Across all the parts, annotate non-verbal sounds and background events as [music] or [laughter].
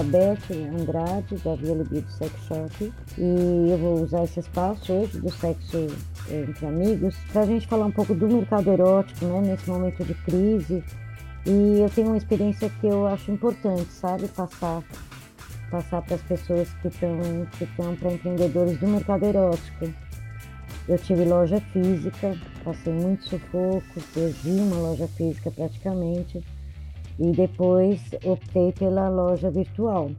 a Beth Andrade, da Via Libido Sex Shop, e eu vou usar esse espaço hoje do sexo entre amigos para a gente falar um pouco do mercado erótico, né, nesse momento de crise. E eu tenho uma experiência que eu acho importante, sabe, passar passar para as pessoas que estão que estão para empreendedores do mercado erótico. Eu tive loja física, passei muitos sufocos, perdi uma loja física praticamente e depois optei pela loja virtual.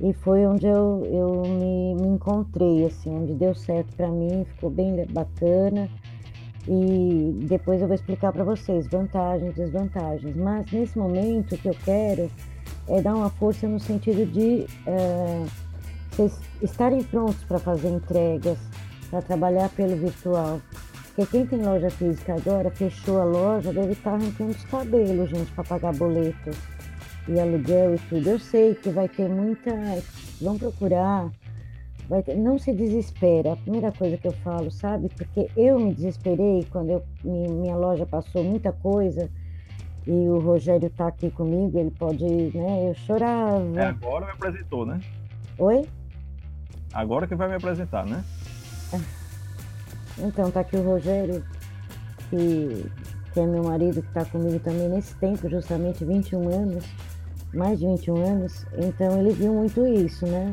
E foi onde eu, eu me, me encontrei, assim, onde deu certo para mim, ficou bem bacana. E depois eu vou explicar para vocês vantagens desvantagens. Mas nesse momento o que eu quero é dar uma força no sentido de é, vocês estarem prontos para fazer entregas, para trabalhar pelo virtual. Porque quem tem loja física agora, fechou a loja, deve estar arrancando os cabelos, gente, para pagar boleto e aluguel e tudo. Eu sei que vai ter muita. Vão procurar. Vai ter... Não se desespera, a primeira coisa que eu falo, sabe? Porque eu me desesperei quando eu... minha loja passou muita coisa e o Rogério está aqui comigo, ele pode, né? Eu chorava. É, agora me apresentou, né? Oi? Agora que vai me apresentar, né? [laughs] Então, tá aqui o Rogério, que, que é meu marido, que está comigo também nesse tempo, justamente 21 anos, mais de 21 anos. Então, ele viu muito isso, né?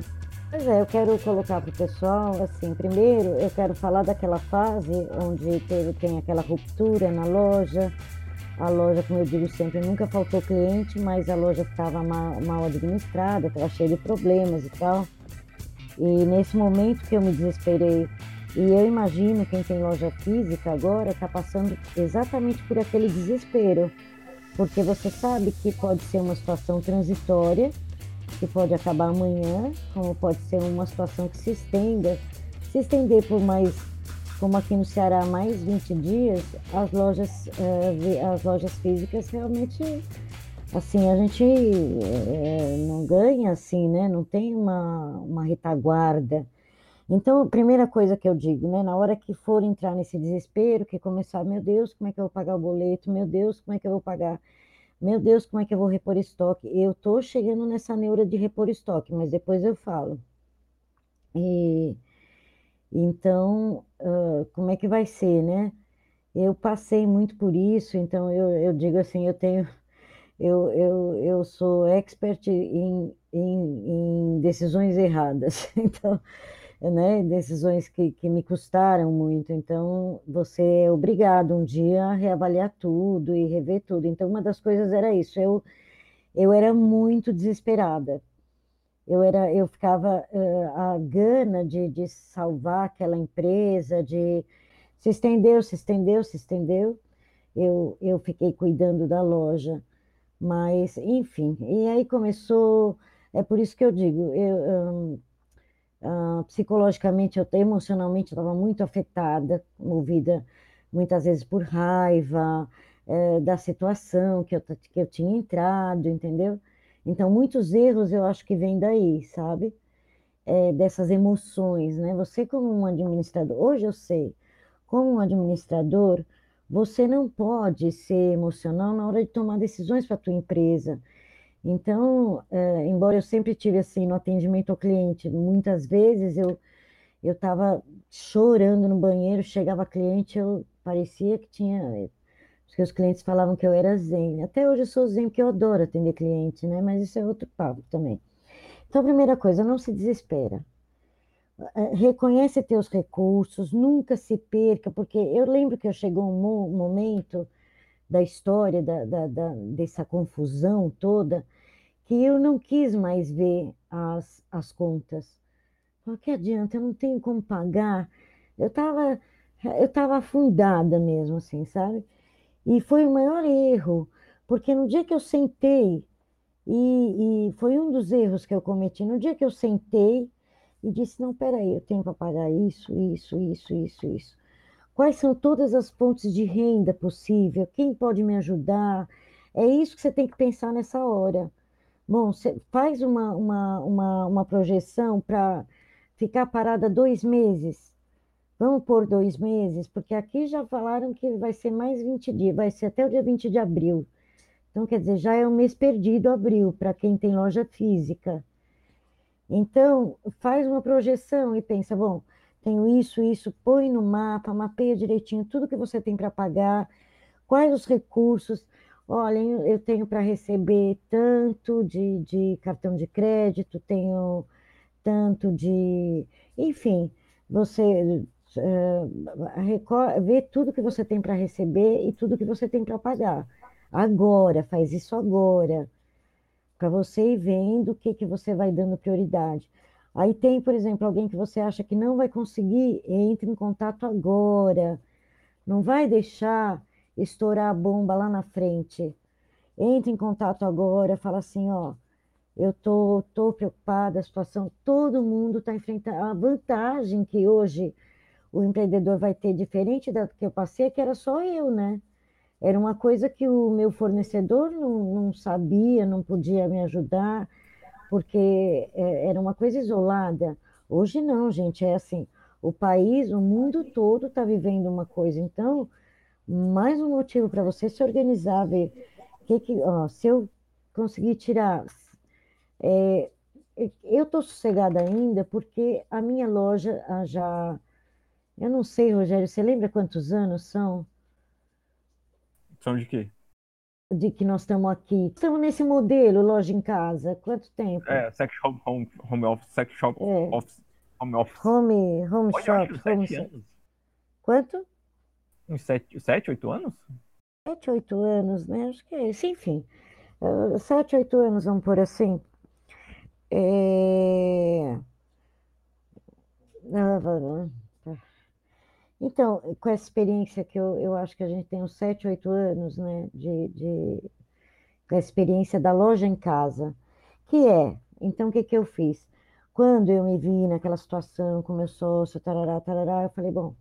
Pois é, eu quero colocar para o pessoal, assim, primeiro eu quero falar daquela fase onde teve, tem aquela ruptura na loja, a loja, como eu digo sempre, nunca faltou cliente, mas a loja estava mal, mal administrada, estava cheia de problemas e tal. E nesse momento que eu me desesperei e eu imagino quem tem loja física agora está passando exatamente por aquele desespero, porque você sabe que pode ser uma situação transitória, que pode acabar amanhã, como pode ser uma situação que se estenda, se estender por mais, como aqui no Ceará, mais 20 dias, as lojas, eh, as lojas físicas realmente, assim, a gente eh, não ganha assim, né? Não tem uma, uma retaguarda então, primeira coisa que eu digo, né, na hora que for entrar nesse desespero, que começar, meu Deus, como é que eu vou pagar o boleto? Meu Deus, como é que eu vou pagar? Meu Deus, como é que eu vou repor estoque? Eu tô chegando nessa neura de repor estoque, mas depois eu falo. E então, uh, como é que vai ser, né? Eu passei muito por isso, então eu, eu digo assim, eu tenho, eu, eu, eu sou expert em, em, em decisões erradas. [laughs] Então, né, decisões que, que me custaram muito. Então, você é obrigado um dia a reavaliar tudo e rever tudo. Então, uma das coisas era isso. Eu, eu era muito desesperada. Eu era, eu ficava uh, a gana de, de salvar aquela empresa, de se estendeu, se estendeu, se estendeu. Eu, eu fiquei cuidando da loja, mas enfim. E aí começou. É por isso que eu digo, eu, um, Uh, psicologicamente, eu emocionalmente estava muito afetada, movida muitas vezes por raiva é, da situação que eu, que eu tinha entrado, entendeu? Então, muitos erros eu acho que vêm daí, sabe? É, dessas emoções, né? Você, como um administrador, hoje eu sei, como um administrador, você não pode ser emocional na hora de tomar decisões para a tua empresa. Então, é, embora eu sempre tive assim no atendimento ao cliente, muitas vezes eu eu estava chorando no banheiro, chegava cliente, eu parecia que tinha, porque os clientes falavam que eu era zen. Até hoje eu sou zen, porque eu adoro atender cliente, né? Mas isso é outro papo também. Então, primeira coisa, não se desespera. É, reconhece teus recursos, nunca se perca, porque eu lembro que eu chegou um momento da história, da, da, da, dessa confusão toda, que eu não quis mais ver as, as contas. Falei, que adianta, eu não tenho como pagar. Eu estava eu tava afundada mesmo, assim, sabe? E foi o maior erro, porque no dia que eu sentei, e, e foi um dos erros que eu cometi, no dia que eu sentei e disse, não, peraí, eu tenho para pagar isso, isso, isso, isso, isso. Quais são todas as fontes de renda possível? Quem pode me ajudar? É isso que você tem que pensar nessa hora. Bom, você faz uma, uma, uma, uma projeção para ficar parada dois meses. Vamos por dois meses, porque aqui já falaram que vai ser mais 20 dias, vai ser até o dia 20 de abril. Então, quer dizer, já é um mês perdido abril para quem tem loja física. Então, faz uma projeção e pensa, bom, tenho isso, isso, põe no mapa, mapeia direitinho tudo que você tem para pagar, quais os recursos. Olha, eu tenho para receber tanto de, de cartão de crédito, tenho tanto de. Enfim, você uh, vê tudo que você tem para receber e tudo que você tem para pagar. Agora, faz isso agora, para você ir vendo o que, que você vai dando prioridade. Aí tem, por exemplo, alguém que você acha que não vai conseguir, entre em contato agora. Não vai deixar estourar a bomba lá na frente. Entre em contato agora, fala assim, ó, eu tô, tô preocupada, a situação, todo mundo está enfrentando. A vantagem que hoje o empreendedor vai ter, diferente da que eu passei, é que era só eu, né? Era uma coisa que o meu fornecedor não, não sabia, não podia me ajudar, porque é, era uma coisa isolada. Hoje não, gente, é assim, o país, o mundo todo está vivendo uma coisa. Então, mais um motivo para você se organizar, ver que, que ó, se eu conseguir tirar. É, eu estou sossegada ainda porque a minha loja já. Eu não sei, Rogério, você lembra quantos anos são? São de quê? De que nós estamos aqui. Estamos nesse modelo, loja em casa. Quanto tempo? É, sex shop, home, home office, sex shop, é. office, home office. Home, home Olha, shop. Home anos. Quanto? Uns sete, sete, oito anos? Sete, oito anos, né? Acho que é isso. Enfim, uh, sete, oito anos, vamos por assim. É... Ah, então, com essa experiência que eu, eu acho que a gente tem uns 7, 8 anos, né, de, de, com a experiência da loja em casa, que é, então o que, que eu fiz? Quando eu me vi naquela situação com meu sócio, tarará, tarará, eu falei, bom,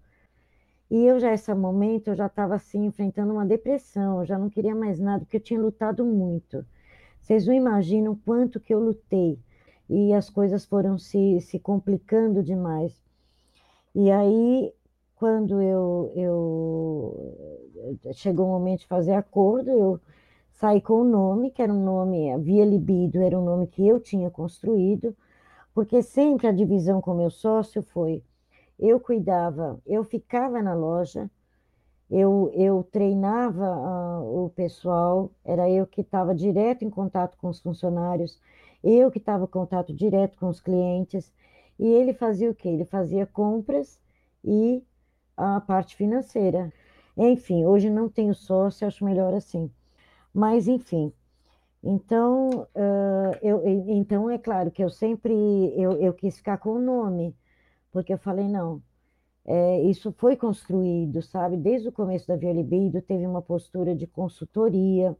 e eu já, esse momento, eu já estava assim, enfrentando uma depressão, eu já não queria mais nada, porque eu tinha lutado muito. Vocês não imaginam quanto que eu lutei, e as coisas foram se, se complicando demais. E aí quando eu, eu chegou o momento de fazer acordo, eu saí com o nome, que era um nome, Via Libido, era um nome que eu tinha construído, porque sempre a divisão com meu sócio foi, eu cuidava, eu ficava na loja, eu, eu treinava uh, o pessoal, era eu que estava direto em contato com os funcionários, eu que estava em contato direto com os clientes, e ele fazia o quê? Ele fazia compras e a parte financeira. Enfim, hoje não tenho sócio, acho melhor assim. Mas, enfim, então, uh, eu, então é claro que eu sempre, eu, eu quis ficar com o nome, porque eu falei, não, é, isso foi construído, sabe? Desde o começo da Via Libido teve uma postura de consultoria,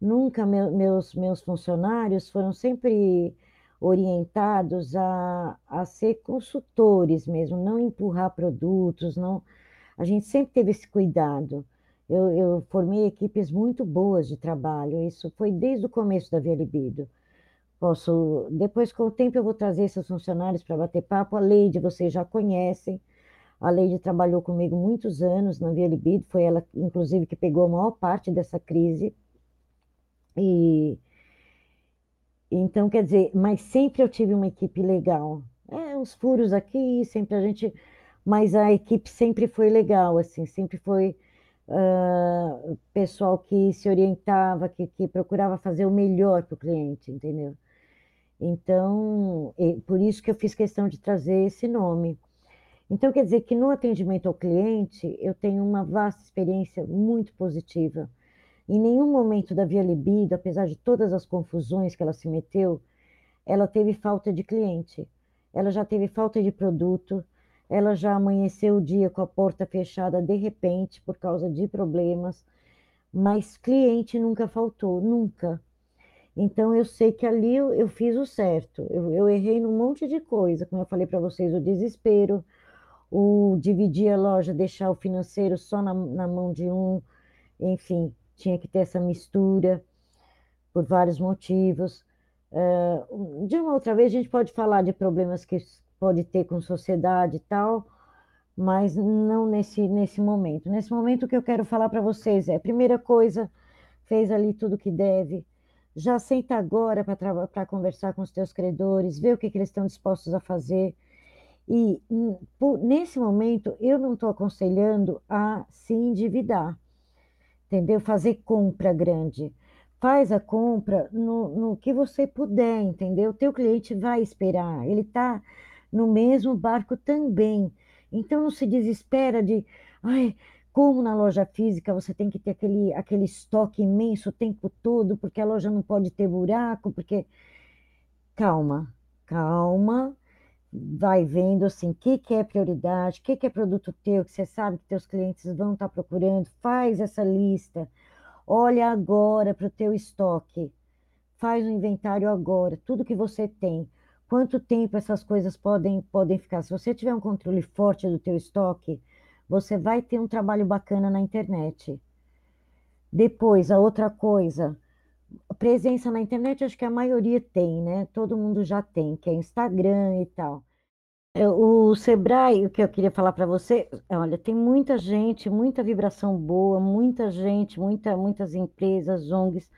nunca meu, meus, meus funcionários foram sempre orientados a, a ser consultores mesmo, não empurrar produtos, não. A gente sempre teve esse cuidado. Eu, eu formei equipes muito boas de trabalho, isso foi desde o começo da Via Libido. Posso, depois com o tempo eu vou trazer esses funcionários para bater papo. A Leide vocês já conhecem. A Leide trabalhou comigo muitos anos na Via Libido, foi ela, inclusive, que pegou a maior parte dessa crise. E então, quer dizer, mas sempre eu tive uma equipe legal. É, uns furos aqui, sempre a gente. Mas a equipe sempre foi legal, assim, sempre foi uh, pessoal que se orientava, que, que procurava fazer o melhor para o cliente, entendeu? Então, por isso que eu fiz questão de trazer esse nome. Então, quer dizer que no atendimento ao cliente, eu tenho uma vasta experiência muito positiva em nenhum momento da Via Libido, apesar de todas as confusões que ela se meteu, ela teve falta de cliente. Ela já teve falta de produto, ela já amanheceu o dia com a porta fechada de repente por causa de problemas, mas cliente nunca faltou, nunca. Então eu sei que ali eu, eu fiz o certo. Eu, eu, errei num monte de coisa, como eu falei para vocês, o desespero, o dividir a loja, deixar o financeiro só na, na mão de um, enfim tinha que ter essa mistura por vários motivos. Uh, de uma outra vez, a gente pode falar de problemas que pode ter com sociedade e tal, mas não nesse, nesse momento. Nesse momento, o que eu quero falar para vocês é: primeira coisa, fez ali tudo que deve, já senta agora para conversar com os teus credores, ver o que, que eles estão dispostos a fazer. E hum, por, nesse momento, eu não estou aconselhando a se endividar, entendeu? Fazer compra grande. Faz a compra no, no que você puder, entendeu? O teu cliente vai esperar, ele está no mesmo barco também. Então não se desespera de, ai, como na loja física você tem que ter aquele, aquele estoque imenso o tempo todo, porque a loja não pode ter buraco, porque. Calma, calma, vai vendo assim, o que, que é prioridade, o que, que é produto teu, que você sabe que teus clientes vão estar procurando, faz essa lista, olha agora para o teu estoque, faz o inventário agora, tudo que você tem. Quanto tempo essas coisas podem, podem ficar? Se você tiver um controle forte do teu estoque, você vai ter um trabalho bacana na internet. Depois, a outra coisa, presença na internet, acho que a maioria tem, né? Todo mundo já tem, que é Instagram e tal. É, o Sebrae, o que eu queria falar para você, olha, tem muita gente, muita vibração boa, muita gente, muita, muitas empresas, ONGs,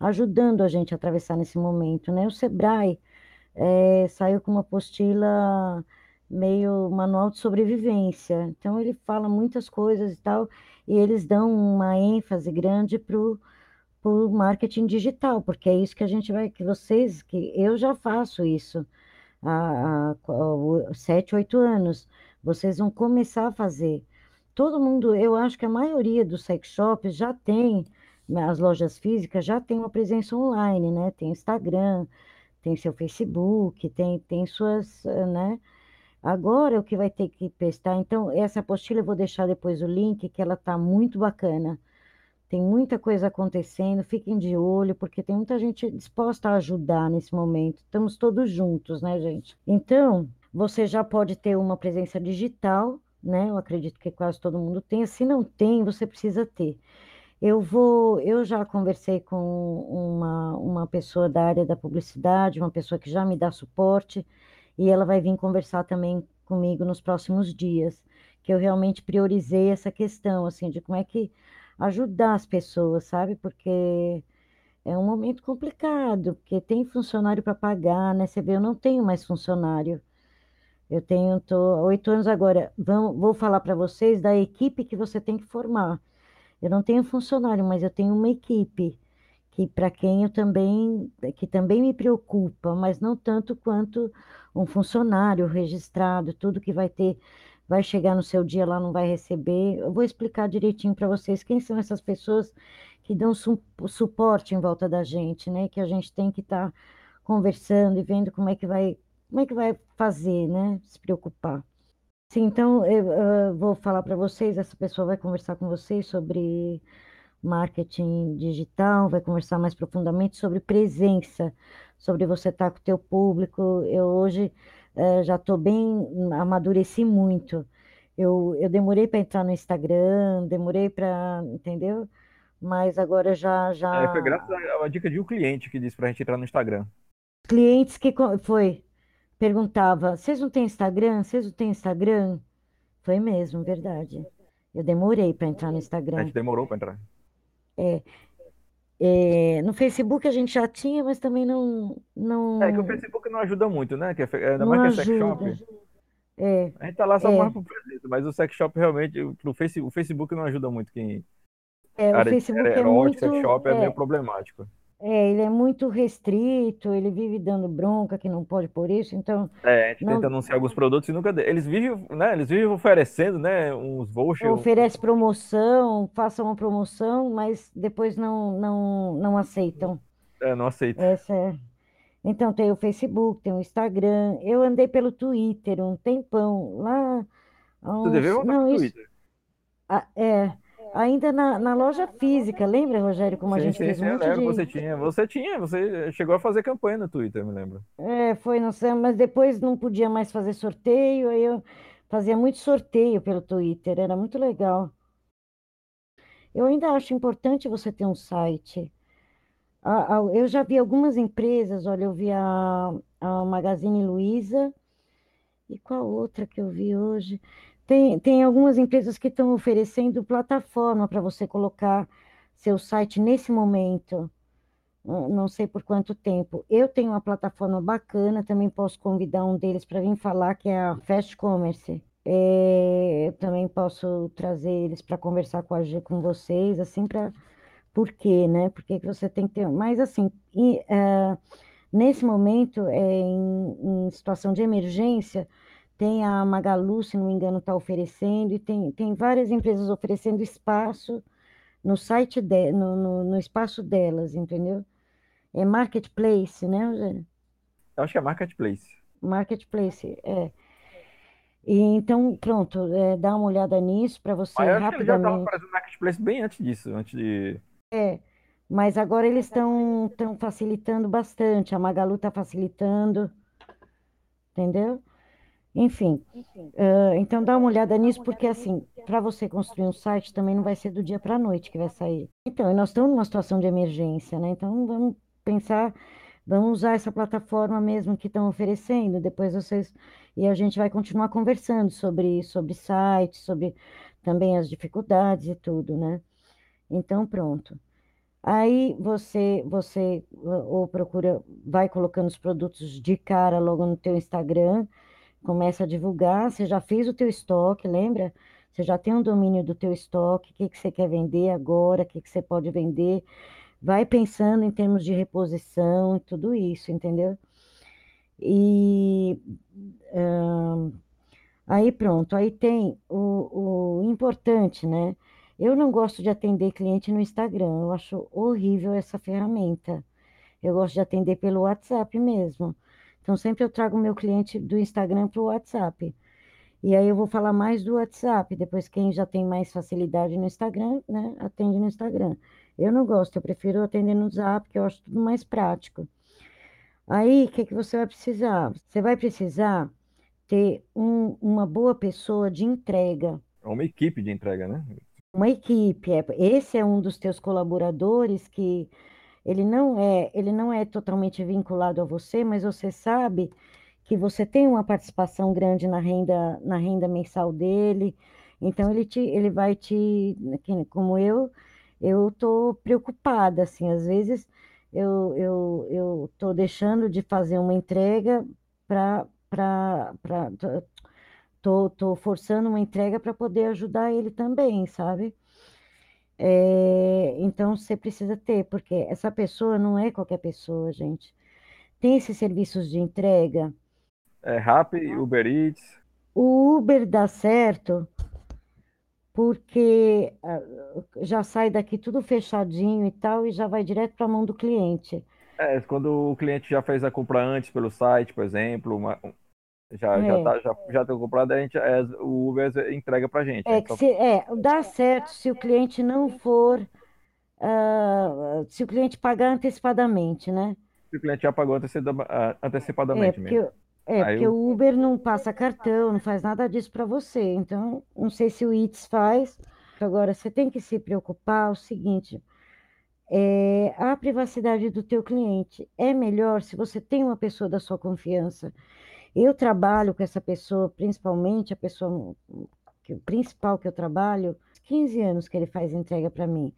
ajudando a gente a atravessar nesse momento, né? O Sebrae é, saiu com uma apostila meio manual de sobrevivência. Então ele fala muitas coisas e tal, e eles dão uma ênfase grande para o marketing digital, porque é isso que a gente vai, que vocês, que eu já faço isso há, há sete, oito anos, vocês vão começar a fazer. Todo mundo, eu acho que a maioria dos sex shops já tem, as lojas físicas já tem uma presença online, né? Tem Instagram, tem seu Facebook, tem, tem suas, né? Agora o que vai ter que prestar, então essa apostila eu vou deixar depois o link, que ela está muito bacana. Tem muita coisa acontecendo, fiquem de olho, porque tem muita gente disposta a ajudar nesse momento. Estamos todos juntos, né, gente? Então, você já pode ter uma presença digital, né? Eu acredito que quase todo mundo tem. Se não tem, você precisa ter. Eu vou, eu já conversei com uma, uma pessoa da área da publicidade, uma pessoa que já me dá suporte e ela vai vir conversar também comigo nos próximos dias, que eu realmente priorizei essa questão, assim, de como é que ajudar as pessoas, sabe? Porque é um momento complicado, porque tem funcionário para pagar, né? Você vê, eu não tenho mais funcionário. Eu tenho, tô oito anos agora. Vão, vou falar para vocês da equipe que você tem que formar. Eu não tenho funcionário, mas eu tenho uma equipe que para quem eu também, que também me preocupa, mas não tanto quanto um funcionário registrado, tudo que vai ter, vai chegar no seu dia lá, não vai receber. Eu vou explicar direitinho para vocês quem são essas pessoas que dão su suporte em volta da gente, né? Que a gente tem que estar tá conversando e vendo como é que vai, como é que vai fazer, né? Se preocupar. Sim, então eu, eu vou falar para vocês, essa pessoa vai conversar com vocês sobre marketing digital, vai conversar mais profundamente sobre presença, sobre você estar com o teu público. Eu hoje eh, já estou bem, amadureci muito. Eu, eu demorei para entrar no Instagram, demorei para, entendeu? Mas agora já já. É, foi graças a uma dica de um cliente que disse para a gente entrar no Instagram. Clientes que foi perguntava, vocês não têm Instagram? Vocês não têm Instagram? Foi mesmo, verdade. Eu demorei para entrar no Instagram. A gente demorou para entrar. É, é, no Facebook a gente já tinha, mas também não, não. É que o Facebook não ajuda muito, né? Que é, ainda mais que é sex shop. É, A gente tá lá só é, mais pro presente, mas o sex shop realmente, pro face, o Facebook não ajuda muito quem. é, o área Facebook é erótica, sex muito, shop é meio é, problemático. É, ele é muito restrito, ele vive dando bronca que não pode por isso, então É, a gente tenta não anunciar alguns produtos e nunca. Eles vivem, né? Eles vivem oferecendo, né? Uns vouchers. oferece promoção, faça uma promoção, mas depois não, não, não aceitam. É, não aceito. Essa é. Então tem o Facebook, tem o Instagram. Eu andei pelo Twitter um tempão, lá há Você devia uns. voltar pro Não, isso. Twitter. ah, É, ainda na, na loja física, lembra, Rogério, como a Sim, gente sim, fez sim, um eu lembro. Você de. tinha, você tinha, você chegou a fazer campanha no Twitter, me lembro. É, foi, não sei, mas depois não podia mais fazer sorteio, aí eu fazia muito sorteio pelo Twitter, era muito legal. Eu ainda acho importante você ter um site. A- a- Eu já vi algumas empresas, olha, eu vi a, a Magazine Luiza, e qual outra que eu vi hoje? Tem, tem algumas empresas que estão oferecendo plataforma para você colocar seu site nesse momento, não sei por quanto tempo. Eu tenho uma plataforma bacana, também posso convidar um deles para vir falar, que é a Fast Commerce. É, eu também posso trazer eles para conversar com, a, com vocês, assim, para. Por quê, né? Porque que você tem que ter. Mas, assim, e, uh, nesse momento, é, em, em, situação de emergência, tem a Magalu, se não me engano, está oferecendo, e tem, tem várias empresas oferecendo espaço no site, de, no, no, no espaço delas, entendeu? É marketplace, né, Eugênio? Eu acho que é marketplace. Marketplace, é. E, então, pronto, é, dá uma olhada nisso para você mas eu rapidamente. Acho que já estava fazendo marketplace bem antes disso, antes de. É, mas agora eles estão facilitando bastante. A Magalu está facilitando, entendeu? Enfim, uh, então dá uma olhada nisso, porque assim, para você construir um site também não vai ser do dia para a noite que vai sair. Então, nós estamos numa situação de emergência, né? Então vamos pensar, vamos usar essa plataforma mesmo que estão oferecendo, depois vocês. E a gente vai continuar conversando sobre, sobre sites, sobre também as dificuldades e tudo, né? Então, pronto. Aí você, você ou procura, vai colocando os produtos de cara logo no teu Instagram, começa a divulgar, você já fez o teu estoque, lembra? Você já tem um domínio do teu estoque, o que, que você quer vender agora, o que, que você pode vender. Vai pensando em termos de reposição e tudo isso, entendeu? E aí pronto, aí tem o, o importante, né? Eu não gosto de atender cliente no Instagram, eu acho horrível essa ferramenta. Eu gosto de atender pelo WhatsApp mesmo. Então, sempre eu trago o meu cliente do Instagram para o WhatsApp. E aí eu vou falar mais do WhatsApp. Depois, quem já tem mais facilidade no Instagram, né, atende no Instagram. Eu não gosto, eu prefiro atender no Zap, que eu acho tudo mais prático. Aí, o que, que você vai precisar? Você vai precisar ter um, uma boa pessoa de entrega. Uma equipe de entrega, né? Uma equipe. É, esse é um dos teus colaboradores que ele não é, ele não é totalmente vinculado a você, mas você sabe que você tem uma participação grande na renda, na renda mensal dele. Então ele te, ele vai te, como eu, eu tô preocupada, assim, às vezes eu eu eu tô deixando de fazer uma entrega para para tô, tô forçando uma entrega para poder ajudar ele também, sabe? É, então você precisa ter, porque essa pessoa não é qualquer pessoa, gente. Tem esses serviços de entrega. É Rappi, Uber Eats. O Uber dá certo porque ah, já sai daqui tudo fechadinho e tal e já vai direto para a mão do cliente. É, quando o cliente já fez a compra antes pelo site, por exemplo, uma, já, é. já, tá, já, já tem comprado, a gente, é, o Uber entrega para gente. É, então... se, é, dá certo se o cliente não for, uh, se o cliente pagar antecipadamente, né? Se o cliente já pagou antecipadamente é, porque, mesmo. É, Aí porque eu... o Uber não passa cartão, não faz nada disso para você. Então, não sei se o Eats faz. Agora, você tem que se preocupar o seguinte, é, a privacidade do teu cliente. É melhor se você tem uma pessoa da sua confiança eu trabalho com essa pessoa, principalmente a pessoa que, principal que eu trabalho, 15 anos que ele faz entrega para mim.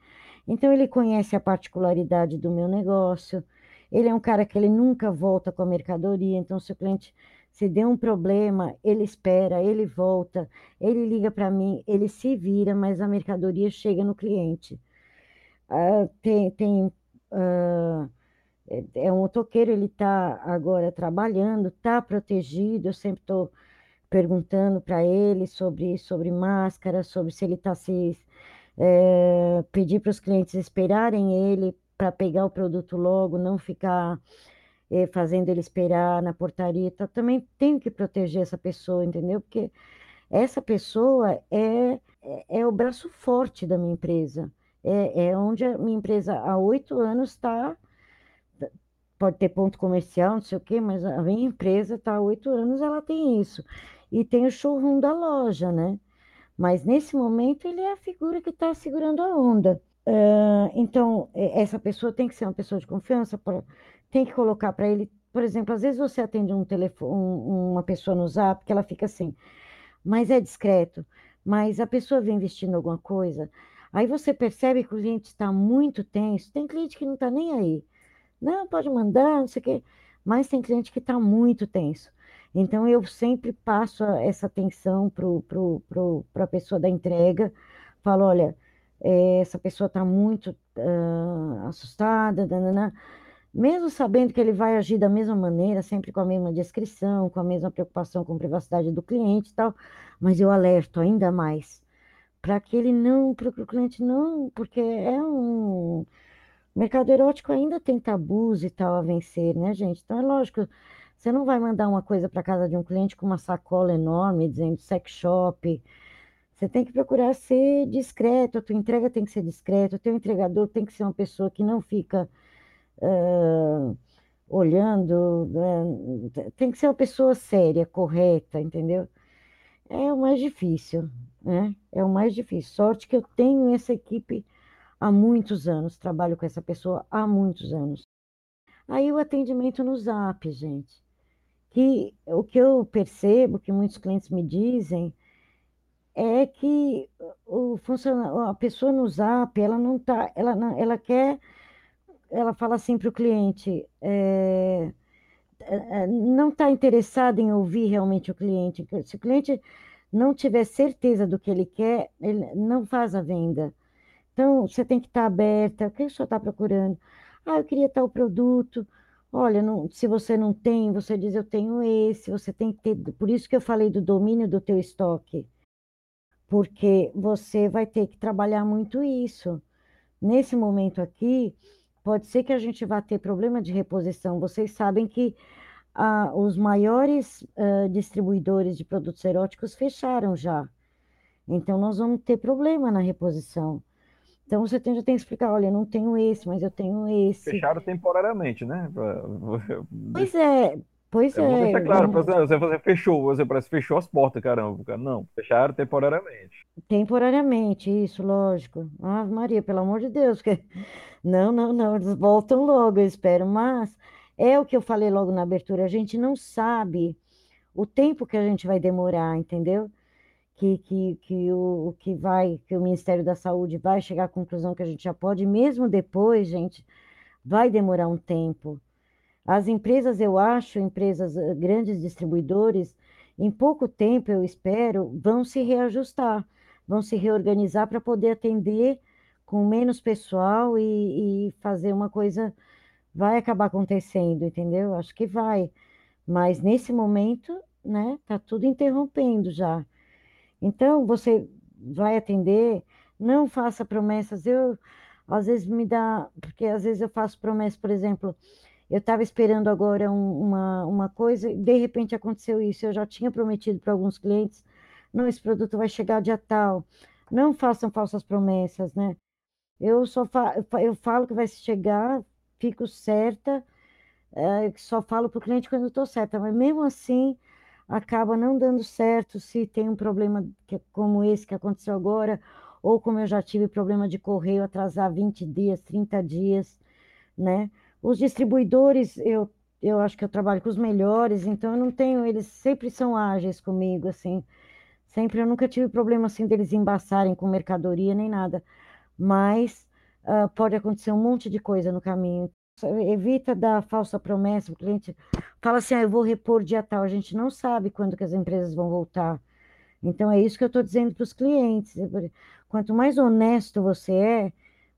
Então ele conhece a particularidade do meu negócio. Ele é um cara que ele nunca volta com a mercadoria, então se o cliente se deu um problema, ele espera, ele volta, ele liga para mim, ele se vira, mas a mercadoria chega no cliente. Uh, tem tem uh, é, é um motoqueiro, ele está agora trabalhando, está protegido, eu sempre estou perguntando para ele sobre, sobre máscara, sobre se ele está se. É, pedir para os clientes esperarem ele para pegar o produto logo, não ficar é, fazendo ele esperar na portaria. Então, também tenho que proteger essa pessoa, entendeu? Porque essa pessoa é, é, é o braço forte da minha empresa. É, é onde a minha empresa há oito anos está pode ter ponto comercial, não sei o quê, mas a minha empresa está há oito anos, ela tem isso. E tem o showroom da loja, né? Mas nesse momento ele é a figura que está segurando a onda. Uh, então, essa pessoa tem que ser uma pessoa de confiança, pra, tem que colocar para ele, por exemplo, às vezes você atende um telefone, um, uma pessoa no zap que ela fica assim, mas é discreto, mas a pessoa vem vestindo alguma coisa, Aí você percebe que o cliente está muito tenso. Tem cliente que não está nem aí. Não, pode mandar, não sei o quê. Mas tem cliente que está muito tenso. Então, eu sempre passo essa atenção para a pessoa da entrega. Falo, olha, é, essa pessoa está muito uh, assustada, danana. mesmo sabendo que ele vai agir da mesma maneira, sempre com a mesma descrição, com a mesma preocupação com a privacidade do cliente e tal, mas eu alerto ainda mais para que ele não, para o cliente não, porque é um mercado erótico ainda tem tabus e tal a vencer, né, gente? Então é lógico, você não vai mandar uma coisa para casa de um cliente com uma sacola enorme dizendo sex shop. Você tem que procurar ser discreto, a tua entrega tem que ser discreta, o teu entregador tem que ser uma pessoa que não fica uh, olhando, uh, tem que ser uma pessoa séria, correta, entendeu? É o mais difícil, né? É o mais difícil. Sorte que eu tenho essa equipe há muitos anos, trabalho com essa pessoa há muitos anos. Aí o atendimento no Zap, gente. Que o que eu percebo, que muitos clientes me dizem, é que o a pessoa no Zap, ela não tá, ela não, ela quer, ela fala assim para o cliente, é, é, não está interessada em ouvir realmente o cliente. Se o cliente não tiver certeza do que ele quer, ele não faz a venda. Então, você tem que estar aberta. O que o senhor está procurando? Ah, eu queria tal produto. Olha, não, se você não tem, você diz eu tenho esse, você tem que ter. Por isso que eu falei do domínio do teu estoque. Porque você vai ter que trabalhar muito isso. Nesse momento aqui, pode ser que a gente vá ter problema de reposição. Vocês sabem que ah, os maiores distribuidores de produtos eróticos fecharam já. Então, nós vamos ter problema na reposição. Então, você tem, já tem que explicar: olha, eu não tenho esse, mas eu tenho esse. Fecharam temporariamente, né? Pois é, pois é. Deixa claro, você, você fechou, você parece fechou as portas, caramba. Não, fecharam temporariamente. Temporariamente, isso, lógico. Ah, Maria, pelo amor de Deus, que... [laughs] não, não, não, eles voltam logo, eu espero, mas é o que eu falei logo na abertura, a gente não sabe o tempo que a gente vai demorar, entendeu? Que, que, que, o, que vai, que o Ministério da Saúde vai chegar à conclusão que a gente já pode, mesmo depois, gente, vai demorar um tempo. As empresas, eu acho, empresas, eh, grandes distribuidores, em pouco tempo, eu espero, vão se reajustar, vão se reorganizar para poder atender com menos pessoal e, e fazer uma coisa vai acabar acontecendo, entendeu? Acho que vai. Mas nesse momento, né, tá tudo interrompendo já. Então, você vai atender, não faça promessas. Eu, às vezes, me dá, porque às vezes eu faço promessas, por exemplo, eu estava esperando agora um, uma, uma coisa, e de repente aconteceu isso. Eu já tinha prometido para alguns clientes, não, esse produto vai chegar dia tal. Não façam falsas promessas, né? Eu só fa eu falo que vai chegar, fico certa, é, só falo para o cliente quando estou certa, mas mesmo assim acaba não dando certo se tem um problema que, como esse que aconteceu agora, ou como eu já tive problema de correio atrasar 20 dias, 30 dias, né? Os distribuidores, eu, eu acho que eu trabalho com os melhores, então eu não tenho, eles sempre são ágeis comigo, assim, sempre eu nunca tive problema assim deles embaçarem com mercadoria nem nada, mas uh, pode acontecer um monte de coisa no caminho. Evita dar falsa promessa, o cliente fala assim, ah, eu vou repor dia tal, a gente não sabe quando que as empresas vão voltar. Então, é isso que eu estou dizendo para os clientes. Quanto mais honesto você é,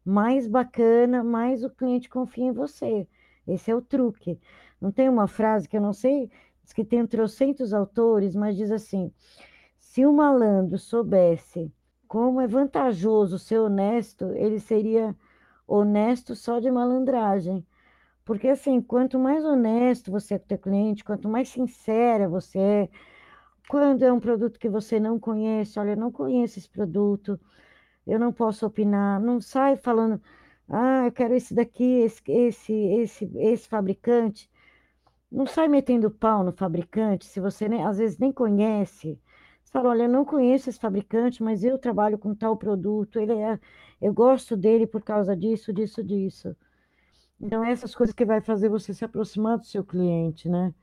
mais bacana, mais o cliente confia em você. Esse é o truque. Não tem uma frase que eu não sei, diz que tem trocentos autores, mas diz assim: se o malandro soubesse como é vantajoso ser honesto, ele seria honesto só de malandragem. Porque assim, quanto mais honesto você é com o teu cliente, quanto mais sincera você é, quando é um produto que você não conhece, olha, eu não conheço esse produto, eu não posso opinar, não sai falando, ah, eu quero esse daqui, esse, esse, esse, esse fabricante. Não sai metendo pau no fabricante se você nem, às vezes nem conhece você fala, olha, eu não conheço esse fabricante, mas eu trabalho com tal produto, ele é, eu gosto dele por causa disso, disso, disso. Então, essas coisas que vai fazer você se aproximar do seu cliente, né?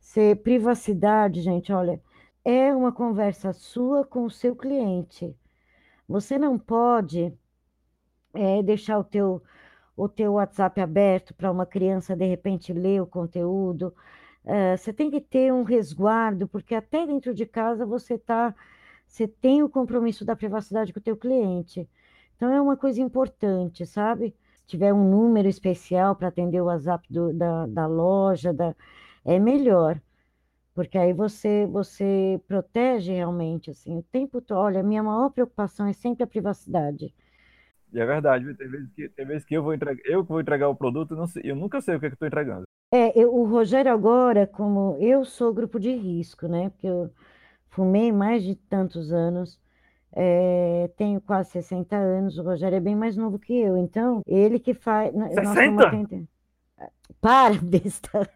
Ser privacidade, gente, olha, é uma conversa sua com o seu cliente. Você não pode é, deixar o teu, o teu WhatsApp aberto para uma criança de repente ler o conteúdo. É, você tem que ter um resguardo, porque até dentro de casa você tá, você tem o compromisso da privacidade com o teu cliente. Então é uma coisa importante, sabe? Se tiver um número especial para atender o WhatsApp do, da, da loja, da, é melhor porque aí você você protege realmente assim o tempo todo. Olha, a minha maior preocupação é sempre a privacidade. E é verdade, tem vezes que, tem vezes que eu vou entregar, eu vou entregar o produto, não sei, eu nunca sei o que, é que estou entregando. É, eu, o Rogério agora, como eu sou grupo de risco, né? Porque eu fumei mais de tantos anos, é, tenho quase 60 anos, o Rogério é bem mais novo que eu, então ele que faz. 60? Para, [laughs] besta.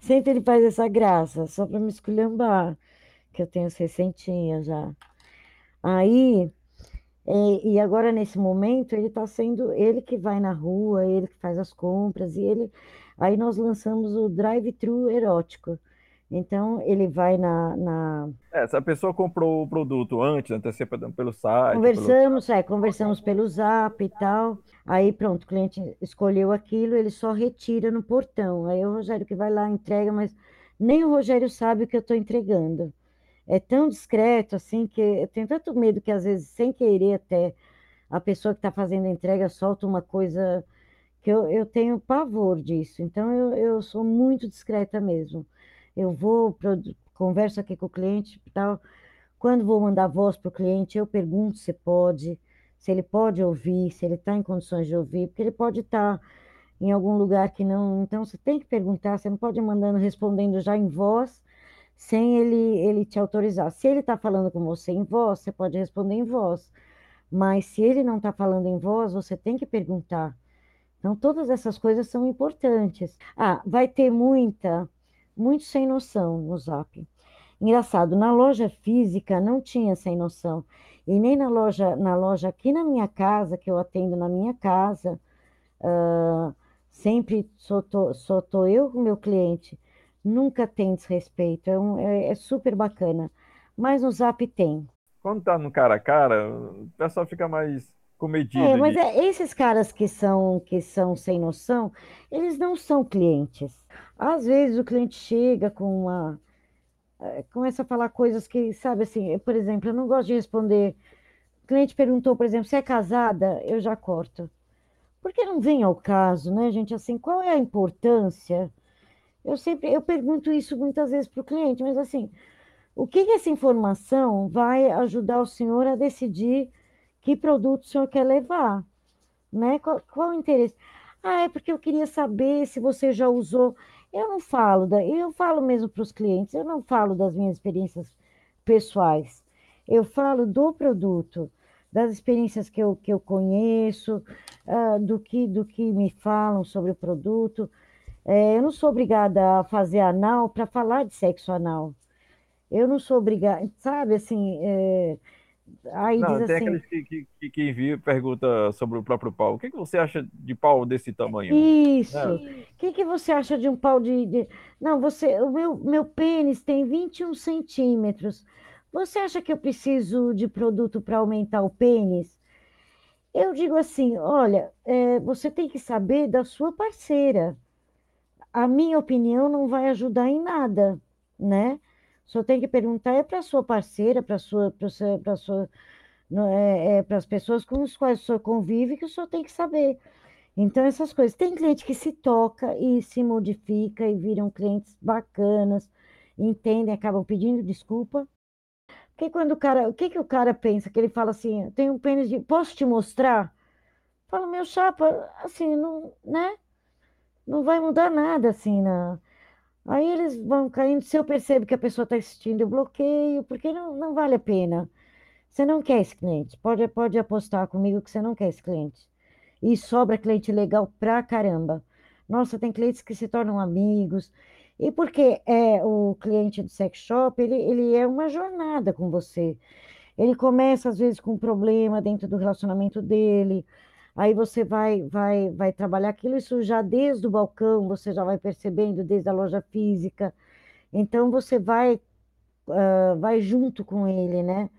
Sempre ele faz essa graça, só para me esculhambar, que eu tenho 60 já. Aí, é, e agora nesse momento, ele está sendo ele que vai na rua, ele que faz as compras, e ele. Aí nós lançamos o drive-thru erótico. Então, ele vai na, na... É, se a pessoa comprou o produto antes, antecipando pelo site... Conversamos, pelo... é, conversamos pelo zap e tal. Aí, pronto, o cliente escolheu aquilo, ele só retira no portão. Aí o Rogério que vai lá, entrega, mas nem o Rogério sabe o que eu estou entregando. É tão discreto, assim, que eu tenho tanto medo que, às vezes, sem querer até, a pessoa que está fazendo a entrega solta uma coisa que eu, eu tenho pavor disso. Então, eu, eu sou muito discreta mesmo eu vou, converso aqui com o cliente tal. Quando vou mandar voz para o cliente, eu pergunto se pode, se ele pode ouvir, se ele está em condições de ouvir, porque ele pode estar tá em algum lugar que não. Então, você tem que perguntar, você não pode ir mandando, respondendo já em voz, sem ele, ele te autorizar. Se ele está falando com você em voz, você pode responder em voz. Mas se ele não está falando em voz, você tem que perguntar. Então, todas essas coisas são importantes. Ah, vai ter muita muito sem noção no Zap. Engraçado, na loja física não tinha sem noção. E nem na loja, na loja aqui na minha casa, que eu atendo na minha casa, uh, sempre só tô, só tô eu com o meu cliente. Nunca tem desrespeito, é, um, é, é super bacana. Mas no Zap tem. Quando tá no cara a cara, o pessoal fica mais comedido. É, mas é, esses caras que são, que são sem noção, eles não são clientes. Às vezes o cliente chega com uma. Eh, começa a falar coisas que, sabe assim, por exemplo, eu não gosto de responder. O cliente perguntou, por exemplo, se é casada, eu já corto. Porque não vem ao caso, né, gente? Assim, qual é a importância? Eu sempre, eu pergunto isso muitas vezes para o cliente, mas assim, o que, que essa informação vai ajudar o senhor a decidir que produto o senhor quer levar? Né? Qual, qual o interesse? Ah, é porque eu queria saber se você já usou. Eu não falo, da, eu falo mesmo para os clientes, eu não falo das minhas experiências pessoais. Eu falo do produto, das experiências que eu, que eu conheço, uh, do, que, do que me falam sobre o produto. É, eu não sou obrigada a fazer anal para falar de sexo anal. Eu não sou obrigada, sabe, assim, é, Aí Não, diz tem assim, aqueles que, que, que, que envia pergunta sobre o próprio pau. O que, que você acha de pau desse tamanho? isso. O É. que que você acha de um pau de, de- Não, você, o meu, meu pênis tem 21 centímetros. Você acha que eu preciso de produto para aumentar o pênis? Eu digo assim, olha, é, você tem que saber da sua parceira. A minha opinião não vai ajudar em nada, né? Só tem que perguntar é para sua parceira, para sua, para sua, é, é para as pessoas com as quais o senhor convive que o senhor tem que saber. Então essas coisas. Tem cliente que se toca e se modifica e viram clientes bacanas, entendem, acabam pedindo desculpa. Porque quando o cara, o que que o cara pensa? Que ele fala assim, tem um pênis de, posso te mostrar? Fala, meu chapa, assim, não, né? Não vai mudar nada assim na Aí eles vão caindo. Se eu percebo que a pessoa está assistindo, eu bloqueio, porque não, não vale a pena. Você não quer esse cliente. Pode, pode apostar comigo que você não quer esse cliente. E sobra cliente legal pra caramba. Nossa, tem clientes que se tornam amigos. E porque é o cliente do sex shop, ele, ele é uma jornada com você. Ele começa, às vezes, com um problema dentro do relacionamento dele aí você vai, vai, vai trabalhar aquilo, isso já desde o balcão, você já vai percebendo, desde a loja física. Então você vai, uh, vai junto com ele, né?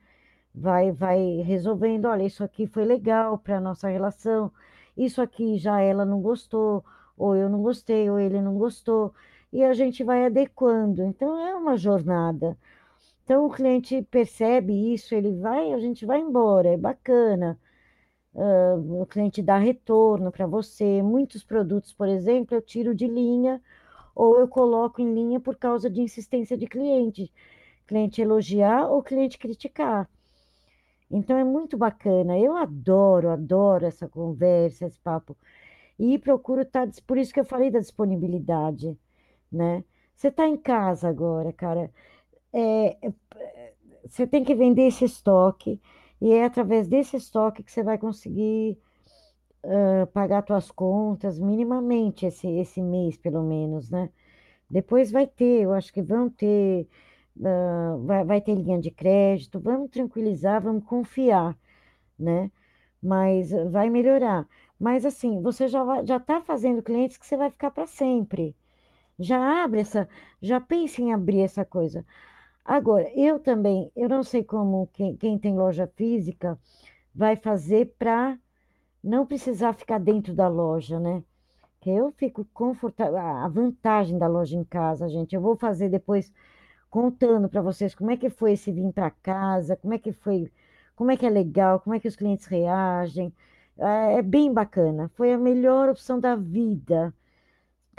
vai, vai resolvendo, olha, isso aqui foi legal para a nossa relação, isso aqui já ela não gostou, ou eu não gostei, ou ele não gostou, e a gente vai adequando. Então é uma jornada. Então o cliente percebe isso, ele vai, a gente vai embora, é bacana. Uh, o cliente dá retorno para você. Muitos produtos, por exemplo, eu tiro de linha ou eu coloco em linha por causa de insistência de cliente. Cliente elogiar ou cliente criticar. Então é muito bacana. Eu adoro, adoro essa conversa, esse papo. E procuro estar, tá, por isso que eu falei da disponibilidade, né? Você está em casa agora, cara. É, é, você tem que vender esse estoque e é através desse estoque que você vai conseguir uh, pagar suas contas minimamente esse, esse mês, pelo menos, né? Depois vai ter, eu acho que vão ter, uh, vai, vai ter linha de crédito, vamos tranquilizar, vamos confiar, né? Mas vai melhorar. Mas assim, você já já está fazendo clientes que você vai ficar para sempre. Já abre essa, já pense em abrir essa coisa. Agora, eu também, eu não sei como quem, quem tem loja física vai fazer para não precisar ficar dentro da loja, né? Que eu fico confortável. A vantagem da loja em casa, gente, eu vou fazer depois contando para vocês como é que foi esse vir para casa, como é que foi, como é que é legal, como é que os clientes reagem. É, é bem bacana. Foi a melhor opção da vida.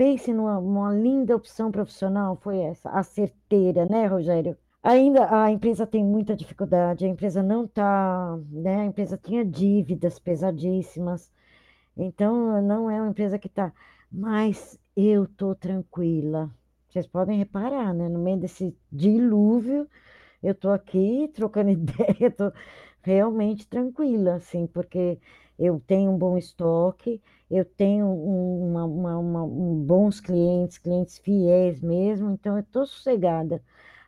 Pense numa, linda opção profissional, foi essa, a certeira, né, Rogério? Ainda a empresa tem muita dificuldade, a empresa não está, né? A empresa tinha dívidas pesadíssimas, então não é uma empresa que está, mas eu estou tranquila. Vocês podem reparar, né? No meio desse dilúvio, eu estou aqui trocando [laughs] ideia, estou realmente tranquila, assim, porque eu tenho um bom estoque, eu tenho uma, uma, uma, um bons clientes, clientes fiéis mesmo, então eu estou sossegada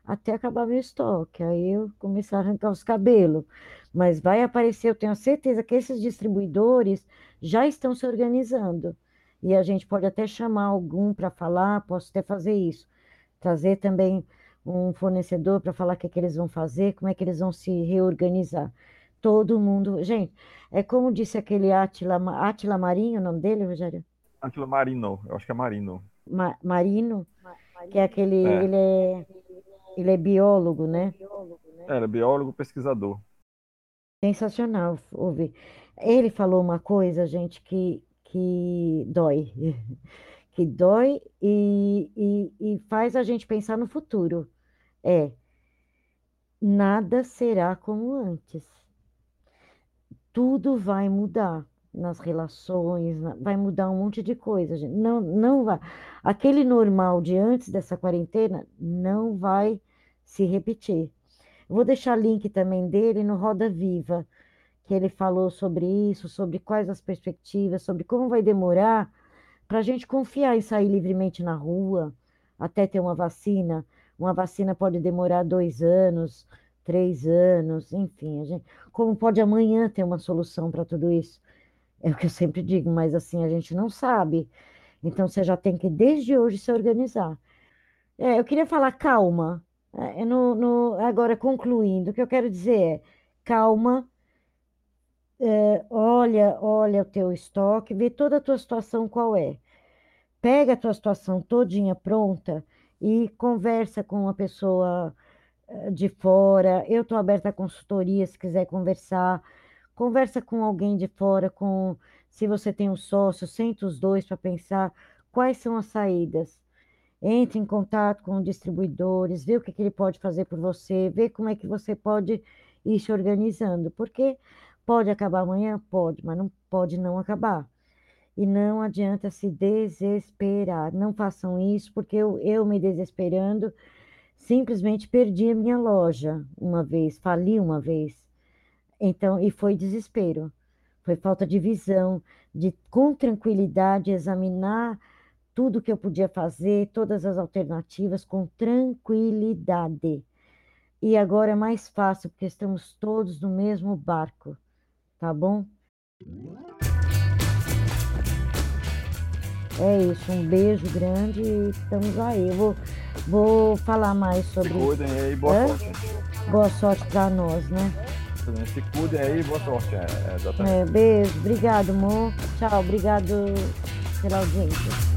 até acabar meu estoque. Aí eu comecei a arrancar os cabelos. Mas vai aparecer, eu tenho certeza que esses distribuidores já estão se organizando. E a gente pode até chamar algum para falar, posso até fazer isso. Trazer também um fornecedor para falar o que, é que eles vão fazer, como é que eles vão se reorganizar. Todo mundo. Gente, é como disse aquele Atila, Atila Marinho, o nome dele, Rogério? Atila Marino, eu acho que é Marino. Ma, Marino, que é aquele. É. Ele é ele é biólogo, né? É, ele é biólogo, pesquisador. Sensacional ouvir. Ele falou uma coisa, gente, que, que dói. [laughs] que dói e, e, e faz a gente pensar no futuro. É, nada será como antes. Tudo vai mudar nas relações, vai mudar um monte de coisa, gente. Não, não vai. Aquele normal de antes dessa quarentena não vai se repetir. Vou deixar link também dele no Roda Viva, que ele falou sobre isso, sobre quais as perspectivas, sobre como vai demorar para a gente confiar em sair livremente na rua até ter uma vacina. Uma vacina pode demorar dois anos, três anos, enfim, a gente, como pode amanhã ter uma solução para tudo isso? É o que eu sempre digo, mas assim, a gente não sabe. Então você já tem que, desde hoje, se organizar. É, eu queria falar calma. É, no, no, agora, concluindo, o que eu quero dizer é: calma, é, olha, olha o teu estoque, vê toda a tua situação qual é. Pega a tua situação todinha pronta e conversa com uma pessoa de fora. Eu estou aberta a consultoria se quiser conversar Conversa com alguém de fora, com se você tem um sócio, senta os dois para pensar quais são as saídas. Entre em contato com distribuidores, vê o que, que ele pode fazer por você, vê como é que você pode ir se organizando. Porque pode acabar amanhã? Pode, mas não pode não acabar. E não adianta se desesperar. Não façam isso, porque eu, eu me desesperando, simplesmente perdi a minha loja uma vez, fali uma vez. Então, e foi desespero, foi falta de visão, de com tranquilidade examinar tudo que eu podia fazer, todas as alternativas com tranquilidade. E agora é mais fácil, porque estamos todos no mesmo barco, tá bom? É isso, um beijo grande e estamos aí. Eu vou, vou falar mais sobre. Cuidem aí, boa sorte. Boa sorte para nós, né? Se cuidem aí, boa sorte. É, é, beijo, obrigado, amor. Tchau, obrigado pela audiência.